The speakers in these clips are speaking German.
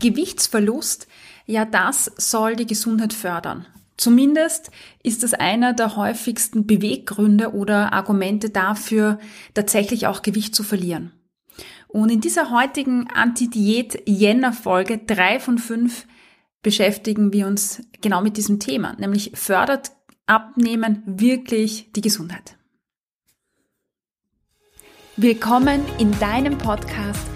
Gewichtsverlust, ja, das soll die Gesundheit fördern. Zumindest ist es einer der häufigsten Beweggründe oder Argumente dafür, tatsächlich auch Gewicht zu verlieren. Und in dieser heutigen Anti-Diät-Jänner-Folge, drei von fünf, beschäftigen wir uns genau mit diesem Thema, nämlich fördert Abnehmen wirklich die Gesundheit. Willkommen in deinem Podcast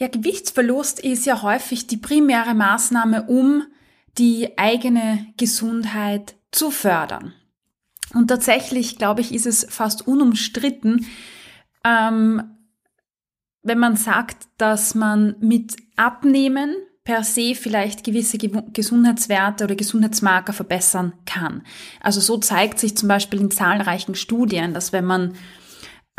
Ja, Gewichtsverlust ist ja häufig die primäre Maßnahme, um die eigene Gesundheit zu fördern. Und tatsächlich, glaube ich, ist es fast unumstritten, ähm, wenn man sagt, dass man mit Abnehmen per se vielleicht gewisse Gesundheitswerte oder Gesundheitsmarker verbessern kann. Also so zeigt sich zum Beispiel in zahlreichen Studien, dass wenn man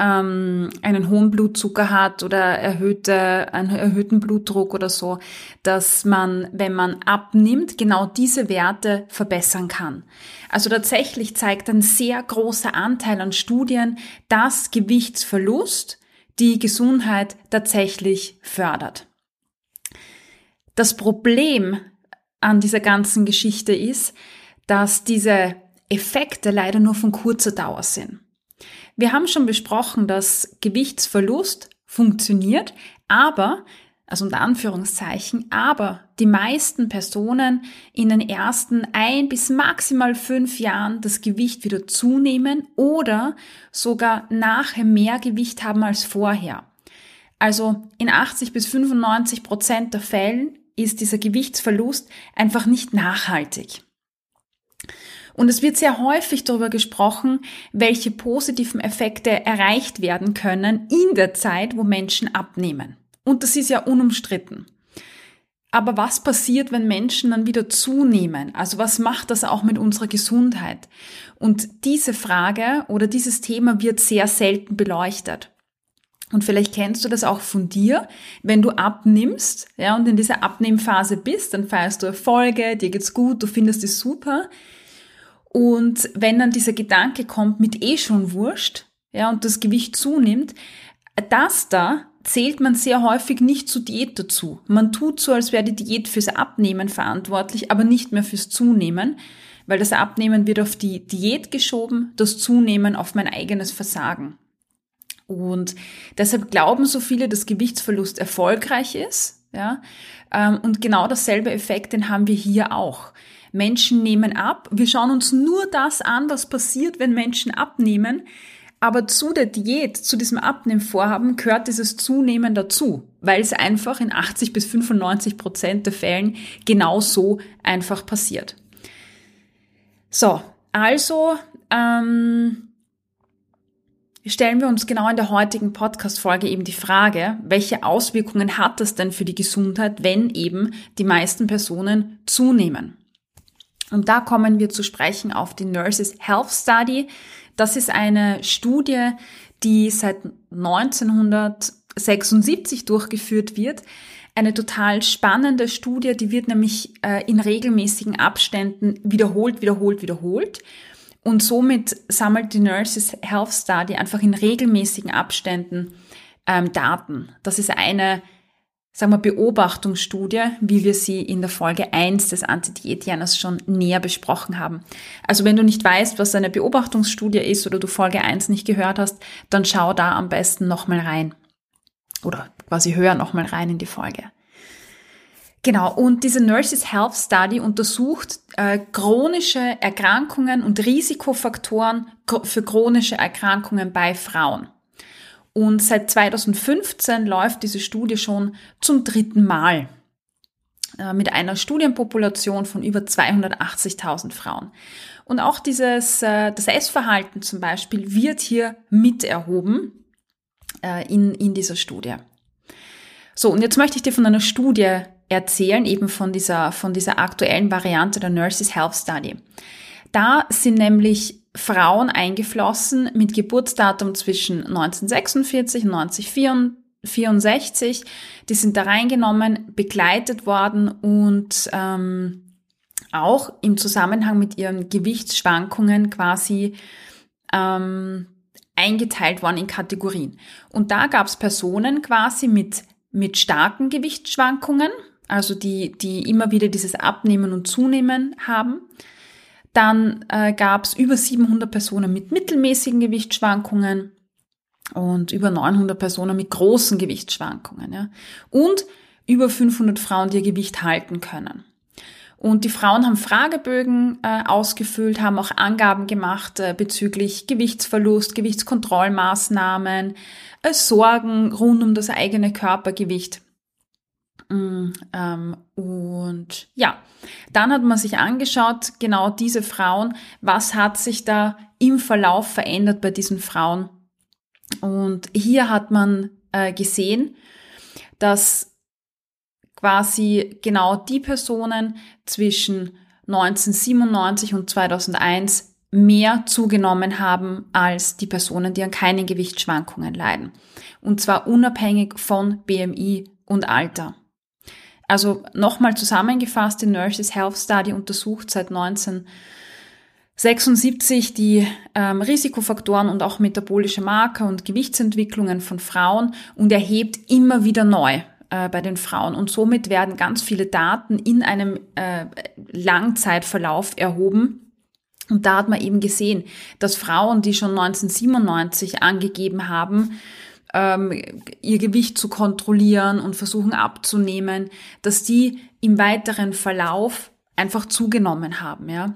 ähm, einen hohen Blutzucker hat oder erhöhte, einen erhöhten Blutdruck oder so, dass man, wenn man abnimmt, genau diese Werte verbessern kann. Also tatsächlich zeigt ein sehr großer Anteil an Studien, dass Gewichtsverlust die Gesundheit tatsächlich fördert. Das Problem an dieser ganzen Geschichte ist, dass diese Effekte leider nur von kurzer Dauer sind. Wir haben schon besprochen, dass Gewichtsverlust funktioniert, aber, also unter Anführungszeichen, aber die meisten Personen in den ersten ein bis maximal fünf Jahren das Gewicht wieder zunehmen oder sogar nachher mehr Gewicht haben als vorher. Also in 80 bis 95 Prozent der Fällen ist dieser Gewichtsverlust einfach nicht nachhaltig. Und es wird sehr häufig darüber gesprochen, welche positiven Effekte erreicht werden können in der Zeit, wo Menschen abnehmen. Und das ist ja unumstritten. Aber was passiert, wenn Menschen dann wieder zunehmen? Also was macht das auch mit unserer Gesundheit? Und diese Frage oder dieses Thema wird sehr selten beleuchtet. Und vielleicht kennst du das auch von dir, wenn du abnimmst, ja, und in dieser Abnehmphase bist, dann feierst du Erfolge, dir geht's gut, du findest es super. Und wenn dann dieser Gedanke kommt mit eh schon wurscht, ja, und das Gewicht zunimmt, das da zählt man sehr häufig nicht zur Diät dazu. Man tut so, als wäre die Diät fürs Abnehmen verantwortlich, aber nicht mehr fürs Zunehmen, weil das Abnehmen wird auf die Diät geschoben, das Zunehmen auf mein eigenes Versagen. Und deshalb glauben so viele, dass Gewichtsverlust erfolgreich ist, ja, ähm, und genau dasselbe Effekt, den haben wir hier auch. Menschen nehmen ab. Wir schauen uns nur das an, was passiert, wenn Menschen abnehmen. Aber zu der Diät, zu diesem Abnehmvorhaben gehört dieses Zunehmen dazu, weil es einfach in 80 bis 95 Prozent der Fällen genau so einfach passiert. So, also ähm, stellen wir uns genau in der heutigen Podcast-Folge eben die Frage, welche Auswirkungen hat das denn für die Gesundheit, wenn eben die meisten Personen zunehmen? Und da kommen wir zu sprechen auf die Nurses Health Study. Das ist eine Studie, die seit 1976 durchgeführt wird. Eine total spannende Studie, die wird nämlich äh, in regelmäßigen Abständen wiederholt, wiederholt, wiederholt. Und somit sammelt die Nurses Health Study einfach in regelmäßigen Abständen ähm, Daten. Das ist eine sagen wir, Beobachtungsstudie, wie wir sie in der Folge 1 des Anti-Diät-Janers schon näher besprochen haben. Also wenn du nicht weißt, was eine Beobachtungsstudie ist oder du Folge 1 nicht gehört hast, dann schau da am besten nochmal rein. Oder quasi hör nochmal rein in die Folge. Genau, und diese Nurses Health Study untersucht äh, chronische Erkrankungen und Risikofaktoren für chronische Erkrankungen bei Frauen. Und seit 2015 läuft diese Studie schon zum dritten Mal äh, mit einer Studienpopulation von über 280.000 Frauen. Und auch dieses, äh, das Essverhalten zum Beispiel wird hier mit erhoben äh, in, in dieser Studie. So, und jetzt möchte ich dir von einer Studie erzählen, eben von dieser, von dieser aktuellen Variante der Nurses Health Study. Da sind nämlich Frauen eingeflossen mit Geburtsdatum zwischen 1946 und 1964. Die sind da reingenommen, begleitet worden und ähm, auch im Zusammenhang mit ihren Gewichtsschwankungen quasi ähm, eingeteilt worden in Kategorien. Und da gab es Personen quasi mit, mit starken Gewichtsschwankungen, also die, die immer wieder dieses Abnehmen und Zunehmen haben. Dann äh, gab es über 700 Personen mit mittelmäßigen Gewichtsschwankungen und über 900 Personen mit großen Gewichtsschwankungen. Ja. Und über 500 Frauen, die ihr Gewicht halten können. Und die Frauen haben Fragebögen äh, ausgefüllt, haben auch Angaben gemacht äh, bezüglich Gewichtsverlust, Gewichtskontrollmaßnahmen, äh, Sorgen rund um das eigene Körpergewicht. Ähm, und ja, dann hat man sich angeschaut, genau diese Frauen, was hat sich da im Verlauf verändert bei diesen Frauen. Und hier hat man äh, gesehen, dass quasi genau die Personen zwischen 1997 und 2001 mehr zugenommen haben als die Personen, die an keinen Gewichtsschwankungen leiden. Und zwar unabhängig von BMI und Alter. Also nochmal zusammengefasst, die Nurses Health Study untersucht seit 1976 die ähm, Risikofaktoren und auch metabolische Marker und Gewichtsentwicklungen von Frauen und erhebt immer wieder neu äh, bei den Frauen. Und somit werden ganz viele Daten in einem äh, Langzeitverlauf erhoben. Und da hat man eben gesehen, dass Frauen, die schon 1997 angegeben haben, ähm, ihr Gewicht zu kontrollieren und versuchen abzunehmen, dass die im weiteren Verlauf einfach zugenommen haben, ja.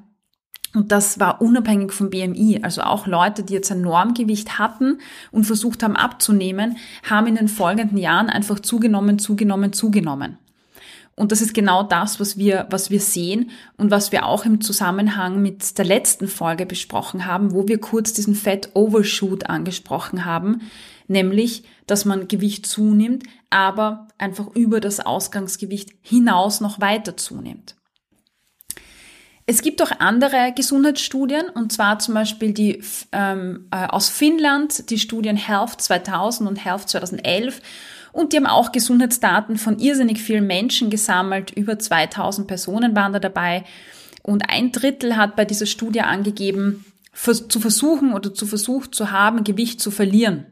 Und das war unabhängig vom BMI. Also auch Leute, die jetzt ein Normgewicht hatten und versucht haben abzunehmen, haben in den folgenden Jahren einfach zugenommen, zugenommen, zugenommen. Und das ist genau das, was wir, was wir sehen und was wir auch im Zusammenhang mit der letzten Folge besprochen haben, wo wir kurz diesen Fat Overshoot angesprochen haben, nämlich, dass man Gewicht zunimmt, aber einfach über das Ausgangsgewicht hinaus noch weiter zunimmt. Es gibt auch andere Gesundheitsstudien, und zwar zum Beispiel die ähm, äh, aus Finnland, die Studien Health 2000 und Health 2011. Und die haben auch Gesundheitsdaten von irrsinnig vielen Menschen gesammelt. Über 2000 Personen waren da dabei. Und ein Drittel hat bei dieser Studie angegeben, zu versuchen oder zu versucht zu haben, Gewicht zu verlieren.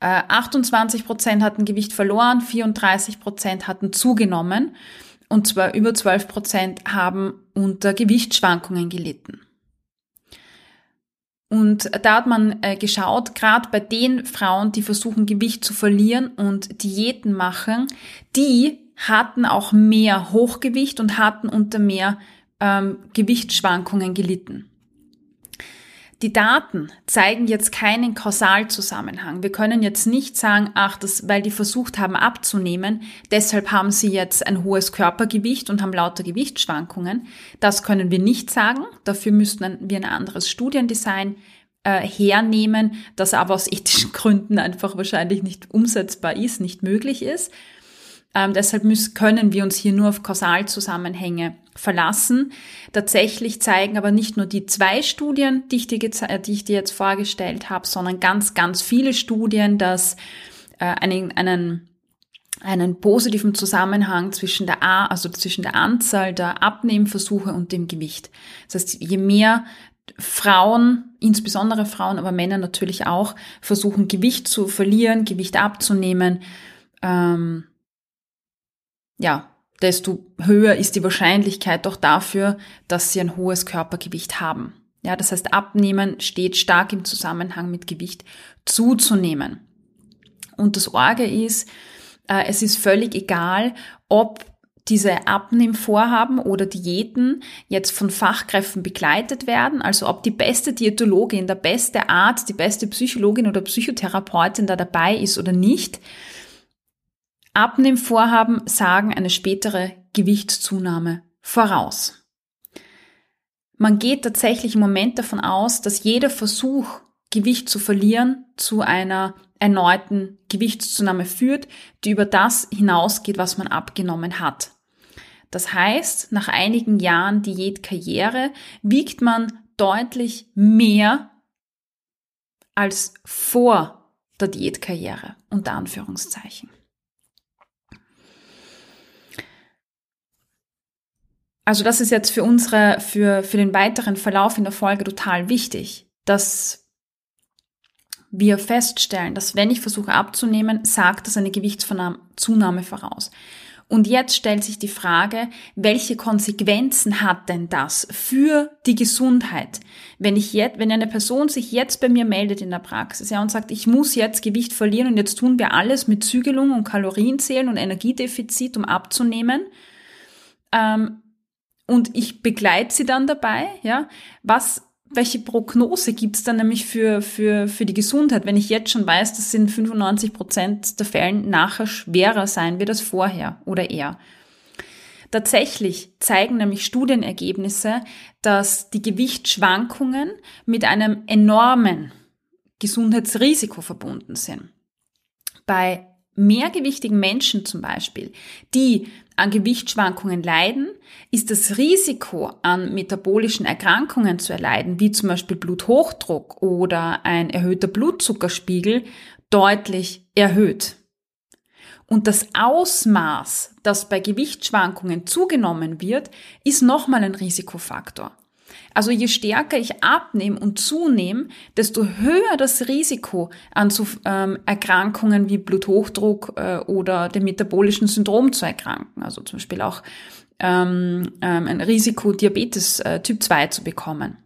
28 äh, Prozent hatten Gewicht verloren, 34 Prozent hatten zugenommen und zwar über 12 Prozent haben unter Gewichtsschwankungen gelitten. Und da hat man äh, geschaut, gerade bei den Frauen, die versuchen Gewicht zu verlieren und Diäten machen, die hatten auch mehr Hochgewicht und hatten unter mehr ähm, Gewichtsschwankungen gelitten. Die Daten zeigen jetzt keinen Kausalzusammenhang. Wir können jetzt nicht sagen, ach, das, weil die versucht haben abzunehmen, deshalb haben sie jetzt ein hohes Körpergewicht und haben lauter Gewichtsschwankungen. Das können wir nicht sagen. Dafür müssten wir ein anderes Studiendesign äh, hernehmen, das aber aus ethischen Gründen einfach wahrscheinlich nicht umsetzbar ist, nicht möglich ist. Ähm, deshalb müssen, können wir uns hier nur auf Kausalzusammenhänge verlassen. Tatsächlich zeigen aber nicht nur die zwei Studien, die ich dir, die ich dir jetzt vorgestellt habe, sondern ganz, ganz viele Studien, dass äh, einen, einen einen positiven Zusammenhang zwischen der A, also zwischen der Anzahl der Abnehmversuche und dem Gewicht. Das heißt, je mehr Frauen, insbesondere Frauen, aber Männer natürlich auch, versuchen Gewicht zu verlieren, Gewicht abzunehmen, ähm, ja, desto höher ist die Wahrscheinlichkeit doch dafür, dass sie ein hohes Körpergewicht haben. Ja, das heißt, abnehmen steht stark im Zusammenhang mit Gewicht zuzunehmen. Und das Orge ist, äh, es ist völlig egal, ob diese Abnehmvorhaben oder Diäten jetzt von Fachkräften begleitet werden, also ob die beste Diätologin, der beste Arzt, die beste Psychologin oder Psychotherapeutin da dabei ist oder nicht. Abnehmvorhaben sagen eine spätere Gewichtszunahme voraus. Man geht tatsächlich im Moment davon aus, dass jeder Versuch, Gewicht zu verlieren, zu einer erneuten Gewichtszunahme führt, die über das hinausgeht, was man abgenommen hat. Das heißt, nach einigen Jahren Diätkarriere wiegt man deutlich mehr als vor der Diätkarriere, unter Anführungszeichen. Also das ist jetzt für unsere, für, für den weiteren Verlauf in der Folge total wichtig, dass wir feststellen, dass wenn ich versuche abzunehmen, sagt das eine Gewichtszunahme voraus. Und jetzt stellt sich die Frage, welche Konsequenzen hat denn das für die Gesundheit? Wenn ich jetzt, wenn eine Person sich jetzt bei mir meldet in der Praxis, ja, und sagt, ich muss jetzt Gewicht verlieren und jetzt tun wir alles mit Zügelung und Kalorienzählen und Energiedefizit, um abzunehmen, ähm, und ich begleite sie dann dabei, ja, was welche Prognose gibt's dann nämlich für, für, für die Gesundheit, wenn ich jetzt schon weiß, dass in 95 Prozent der Fällen nachher schwerer sein wird als vorher oder eher. Tatsächlich zeigen nämlich Studienergebnisse, dass die Gewichtsschwankungen mit einem enormen Gesundheitsrisiko verbunden sind. Bei mehrgewichtigen Menschen zum Beispiel, die an Gewichtsschwankungen leiden, ist das Risiko an metabolischen Erkrankungen zu erleiden, wie zum Beispiel Bluthochdruck oder ein erhöhter Blutzuckerspiegel, deutlich erhöht. Und das Ausmaß, das bei Gewichtsschwankungen zugenommen wird, ist nochmal ein Risikofaktor. Also je stärker ich abnehme und zunehme, desto höher das Risiko an so ähm, Erkrankungen wie Bluthochdruck äh, oder dem metabolischen Syndrom zu erkranken. Also zum Beispiel auch ähm, ähm, ein Risiko, Diabetes äh, Typ 2 zu bekommen.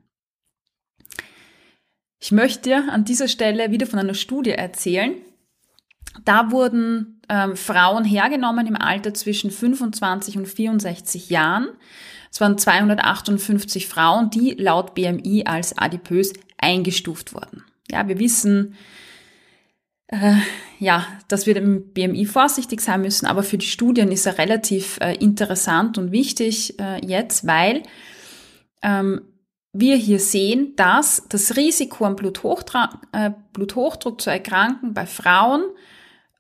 Ich möchte an dieser Stelle wieder von einer Studie erzählen. Da wurden ähm, Frauen hergenommen im Alter zwischen 25 und 64 Jahren es waren 258 Frauen, die laut BMI als adipös eingestuft wurden. Ja, wir wissen, äh, ja, dass wir im BMI vorsichtig sein müssen, aber für die Studien ist er relativ äh, interessant und wichtig äh, jetzt, weil ähm, wir hier sehen, dass das Risiko am Bluthochdruck, äh, Bluthochdruck zu erkranken bei Frauen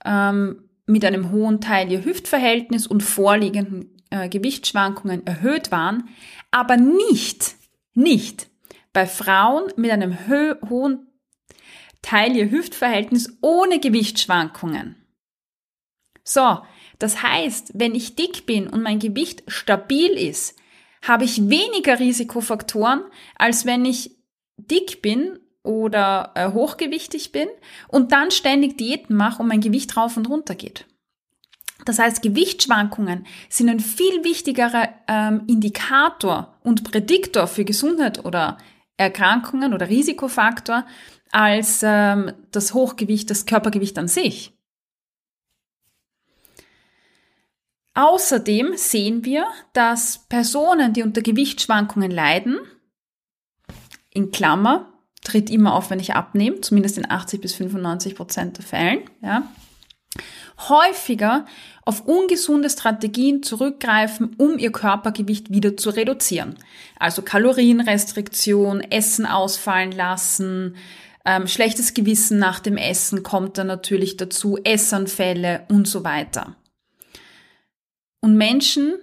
ähm, mit einem hohen Teil ihr Hüftverhältnis und vorliegenden äh, Gewichtsschwankungen erhöht waren, aber nicht, nicht bei Frauen mit einem hohen Teil ihr Hüftverhältnis ohne Gewichtsschwankungen. So, das heißt, wenn ich dick bin und mein Gewicht stabil ist, habe ich weniger Risikofaktoren, als wenn ich dick bin oder äh, hochgewichtig bin und dann ständig Diäten mache und mein Gewicht rauf und runter geht. Das heißt, Gewichtsschwankungen sind ein viel wichtigerer ähm, Indikator und Prädiktor für Gesundheit oder Erkrankungen oder Risikofaktor als ähm, das Hochgewicht, das Körpergewicht an sich. Außerdem sehen wir, dass Personen, die unter Gewichtsschwankungen leiden, in Klammer, tritt immer auf, wenn ich abnehme, zumindest in 80 bis 95 Prozent der Fällen, ja, häufiger auf ungesunde Strategien zurückgreifen, um ihr Körpergewicht wieder zu reduzieren. Also Kalorienrestriktion, Essen ausfallen lassen, ähm, schlechtes Gewissen nach dem Essen kommt dann natürlich dazu, Essanfälle und so weiter. Und Menschen,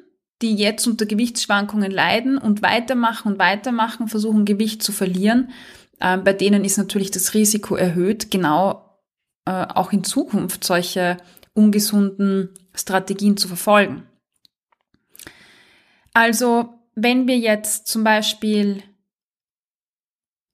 die jetzt unter Gewichtsschwankungen leiden und weitermachen und weitermachen, versuchen Gewicht zu verlieren, äh, bei denen ist natürlich das Risiko erhöht, genau äh, auch in Zukunft solche ungesunden Strategien zu verfolgen. Also, wenn wir jetzt zum Beispiel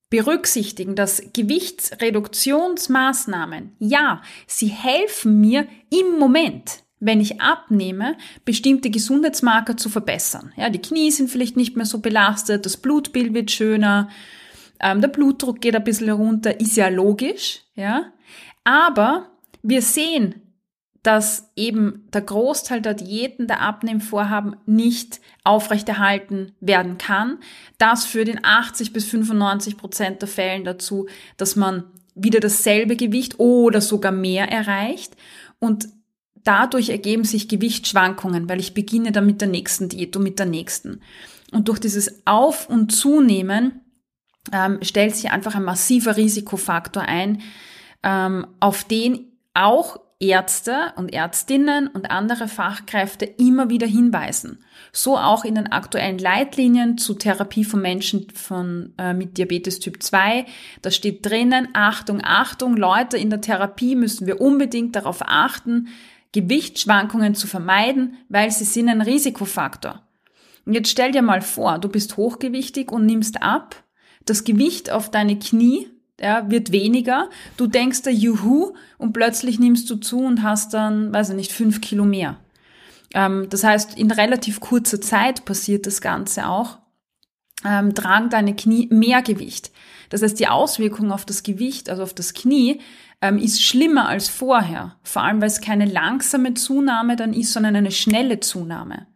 berücksichtigen, dass Gewichtsreduktionsmaßnahmen, ja, sie helfen mir im Moment, wenn ich abnehme, bestimmte Gesundheitsmarker zu verbessern. Ja, die Knie sind vielleicht nicht mehr so belastet, das Blutbild wird schöner, ähm, der Blutdruck geht ein bisschen runter, ist ja logisch, ja. Aber wir sehen, dass eben der Großteil der Diäten, der Abnehmvorhaben nicht aufrechterhalten werden kann. Das führt in 80 bis 95 Prozent der Fällen dazu, dass man wieder dasselbe Gewicht oder sogar mehr erreicht und dadurch ergeben sich Gewichtsschwankungen, weil ich beginne dann mit der nächsten Diät und mit der nächsten. Und durch dieses Auf- und Zunehmen ähm, stellt sich einfach ein massiver Risikofaktor ein, ähm, auf den auch Ärzte und Ärztinnen und andere Fachkräfte immer wieder hinweisen. So auch in den aktuellen Leitlinien zur Therapie von Menschen von, äh, mit Diabetes Typ 2. Da steht drinnen, Achtung, Achtung, Leute, in der Therapie müssen wir unbedingt darauf achten, Gewichtsschwankungen zu vermeiden, weil sie sind ein Risikofaktor. Und jetzt stell dir mal vor, du bist hochgewichtig und nimmst ab. Das Gewicht auf deine Knie ja, wird weniger. Du denkst da Juhu und plötzlich nimmst du zu und hast dann, weiß ich nicht, fünf Kilo mehr. Ähm, das heißt, in relativ kurzer Zeit passiert das Ganze auch. Ähm, tragen deine Knie mehr Gewicht. Das heißt, die Auswirkung auf das Gewicht, also auf das Knie, ähm, ist schlimmer als vorher. Vor allem, weil es keine langsame Zunahme dann ist, sondern eine schnelle Zunahme.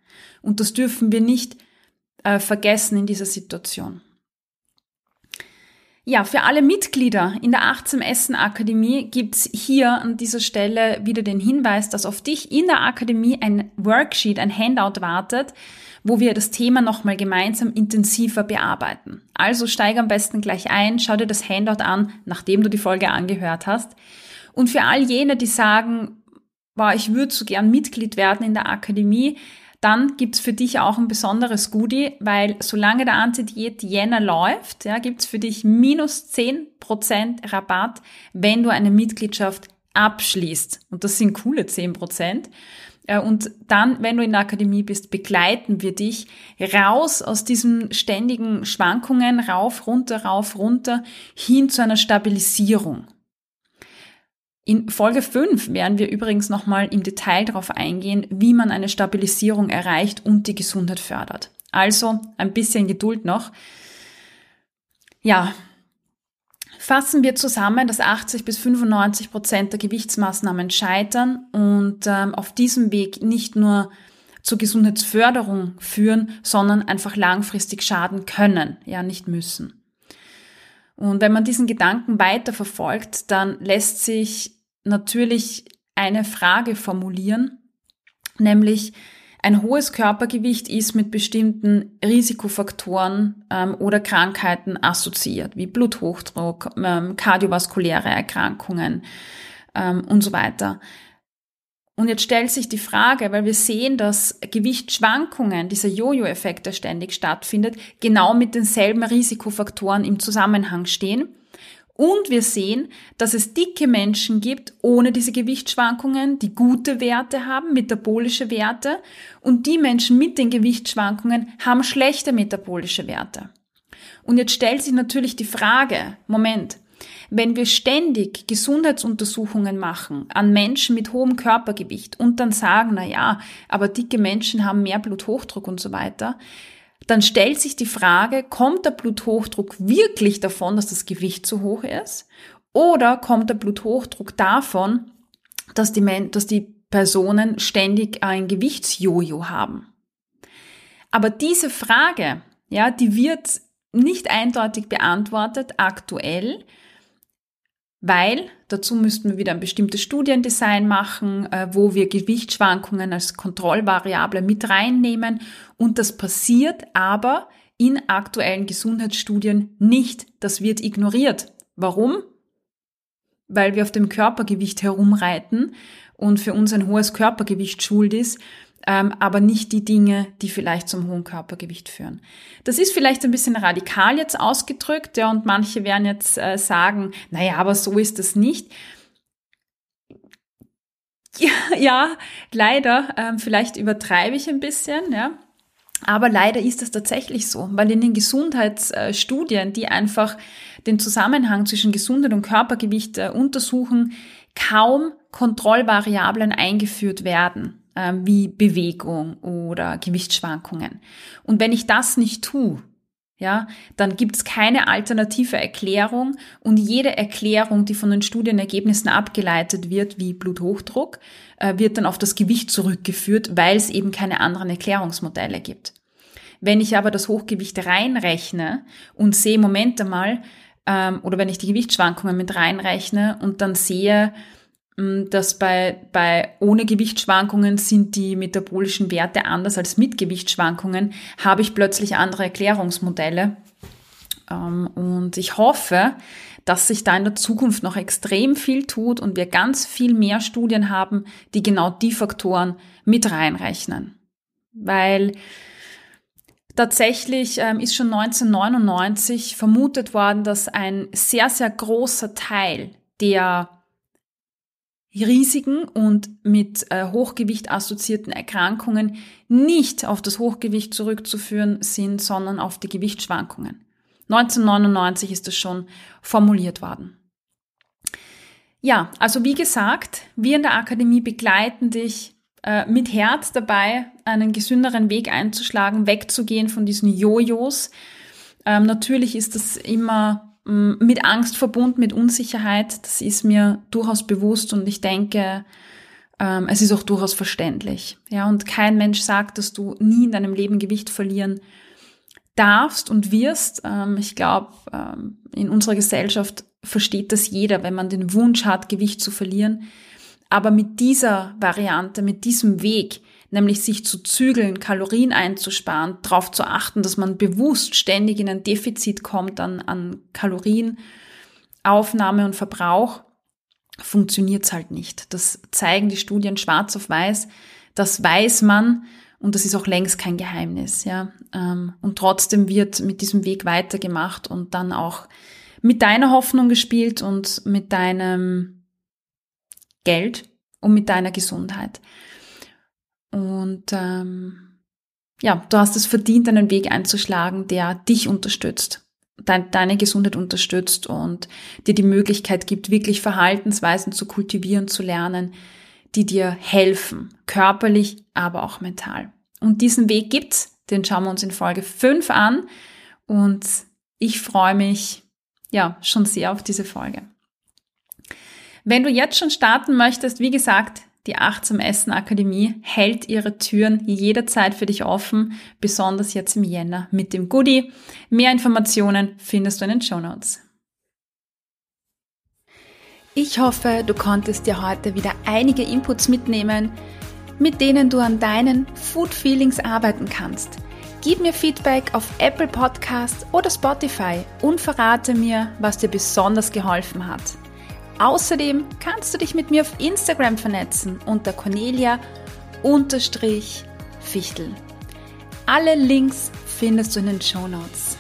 Und das dürfen wir nicht äh, vergessen in dieser Situation. Ja, für alle Mitglieder in der 18 Essen Akademie gibt's hier an dieser Stelle wieder den Hinweis, dass auf dich in der Akademie ein Worksheet, ein Handout wartet, wo wir das Thema nochmal gemeinsam intensiver bearbeiten. Also steig am besten gleich ein, schau dir das Handout an, nachdem du die Folge angehört hast. Und für all jene, die sagen, boah, ich würde so gern Mitglied werden in der Akademie, dann gibt's für dich auch ein besonderes Goodie, weil solange der Anti-Diät Jänner läuft, ja, gibt's für dich minus 10% Rabatt, wenn du eine Mitgliedschaft abschließt. Und das sind coole 10%. Äh, und dann, wenn du in der Akademie bist, begleiten wir dich raus aus diesen ständigen Schwankungen, rauf, runter, rauf, runter, hin zu einer Stabilisierung. In Folge 5 werden wir übrigens nochmal im Detail darauf eingehen, wie man eine Stabilisierung erreicht und die Gesundheit fördert. Also ein bisschen Geduld noch. Ja, fassen wir zusammen, dass 80 bis 95 Prozent der Gewichtsmaßnahmen scheitern und ähm, auf diesem Weg nicht nur zur Gesundheitsförderung führen, sondern einfach langfristig schaden können, ja nicht müssen. Und wenn man diesen Gedanken weiter verfolgt, dann lässt sich natürlich eine Frage formulieren, nämlich ein hohes Körpergewicht ist mit bestimmten Risikofaktoren ähm, oder Krankheiten assoziiert, wie Bluthochdruck, ähm, kardiovaskuläre Erkrankungen ähm, und so weiter. Und jetzt stellt sich die Frage, weil wir sehen, dass Gewichtsschwankungen, dieser Jojo-Effekt, der ständig stattfindet, genau mit denselben Risikofaktoren im Zusammenhang stehen. Und wir sehen, dass es dicke Menschen gibt ohne diese Gewichtsschwankungen, die gute Werte haben, metabolische Werte. Und die Menschen mit den Gewichtsschwankungen haben schlechte metabolische Werte. Und jetzt stellt sich natürlich die Frage, Moment, wenn wir ständig Gesundheitsuntersuchungen machen an Menschen mit hohem Körpergewicht und dann sagen, na ja, aber dicke Menschen haben mehr Bluthochdruck und so weiter, dann stellt sich die Frage, kommt der Bluthochdruck wirklich davon, dass das Gewicht zu hoch ist? Oder kommt der Bluthochdruck davon, dass die, dass die Personen ständig ein Gewichtsjojo haben? Aber diese Frage, ja, die wird nicht eindeutig beantwortet aktuell, weil dazu müssten wir wieder ein bestimmtes Studiendesign machen, äh, wo wir Gewichtsschwankungen als Kontrollvariable mit reinnehmen und das passiert aber in aktuellen Gesundheitsstudien nicht. Das wird ignoriert. Warum? Weil wir auf dem Körpergewicht herumreiten und für uns ein hohes Körpergewicht schuld ist aber nicht die Dinge, die vielleicht zum hohen Körpergewicht führen. Das ist vielleicht ein bisschen radikal jetzt ausgedrückt, ja, und manche werden jetzt äh, sagen, naja, aber so ist es nicht. Ja, ja leider, ähm, vielleicht übertreibe ich ein bisschen, ja. Aber leider ist das tatsächlich so, weil in den Gesundheitsstudien, die einfach den Zusammenhang zwischen Gesundheit und Körpergewicht äh, untersuchen, kaum Kontrollvariablen eingeführt werden. Ähm, wie Bewegung oder Gewichtsschwankungen. Und wenn ich das nicht tue, ja, dann gibt es keine alternative Erklärung und jede Erklärung, die von den Studienergebnissen abgeleitet wird, wie Bluthochdruck, äh, wird dann auf das Gewicht zurückgeführt, weil es eben keine anderen Erklärungsmodelle gibt. Wenn ich aber das Hochgewicht reinrechne und sehe, Moment einmal, ähm, oder wenn ich die Gewichtsschwankungen mit reinrechne und dann sehe, dass bei, bei ohne Gewichtsschwankungen sind die metabolischen Werte anders als mit Gewichtsschwankungen, habe ich plötzlich andere Erklärungsmodelle. Ähm, und ich hoffe, dass sich da in der Zukunft noch extrem viel tut und wir ganz viel mehr Studien haben, die genau die Faktoren mit reinrechnen. Weil tatsächlich ähm, ist schon 1999 vermutet worden, dass ein sehr, sehr großer Teil der Risiken und mit äh, Hochgewicht assoziierten Erkrankungen nicht auf das Hochgewicht zurückzuführen sind, sondern auf die Gewichtsschwankungen. 1999 ist das schon formuliert worden. Ja, also wie gesagt, wir in der Akademie begleiten dich äh, mit Herz dabei, einen gesünderen Weg einzuschlagen, wegzugehen von diesen Jojos. Ähm, natürlich ist das immer mit Angst verbunden, mit Unsicherheit. Das ist mir durchaus bewusst und ich denke, ähm, es ist auch durchaus verständlich. Ja, und kein Mensch sagt, dass du nie in deinem Leben Gewicht verlieren darfst und wirst. Ähm, ich glaube, ähm, in unserer Gesellschaft versteht das jeder, wenn man den Wunsch hat, Gewicht zu verlieren. Aber mit dieser Variante, mit diesem Weg, nämlich sich zu zügeln, Kalorien einzusparen, darauf zu achten, dass man bewusst ständig in ein Defizit kommt an, an Kalorienaufnahme und Verbrauch, funktioniert es halt nicht. Das zeigen die Studien schwarz auf weiß. Das weiß man und das ist auch längst kein Geheimnis, ja. Ähm, und trotzdem wird mit diesem Weg weitergemacht und dann auch mit deiner Hoffnung gespielt und mit deinem Geld und mit deiner Gesundheit. Und ähm, ja, du hast es verdient, einen Weg einzuschlagen, der dich unterstützt, dein, deine Gesundheit unterstützt und dir die Möglichkeit gibt, wirklich Verhaltensweisen zu kultivieren, zu lernen, die dir helfen, körperlich, aber auch mental. Und diesen Weg gibt's, den schauen wir uns in Folge 5 an und ich freue mich ja schon sehr auf diese Folge. Wenn du jetzt schon starten möchtest, wie gesagt, die Achtsam Essen Akademie hält ihre Türen jederzeit für dich offen, besonders jetzt im Jänner mit dem Goodie. Mehr Informationen findest du in den Show Notes. Ich hoffe, du konntest dir heute wieder einige Inputs mitnehmen, mit denen du an deinen Food Feelings arbeiten kannst. Gib mir Feedback auf Apple Podcasts oder Spotify und verrate mir, was dir besonders geholfen hat. Außerdem kannst du dich mit mir auf Instagram vernetzen unter Cornelia-Fichtel. Alle Links findest du in den Show Notes.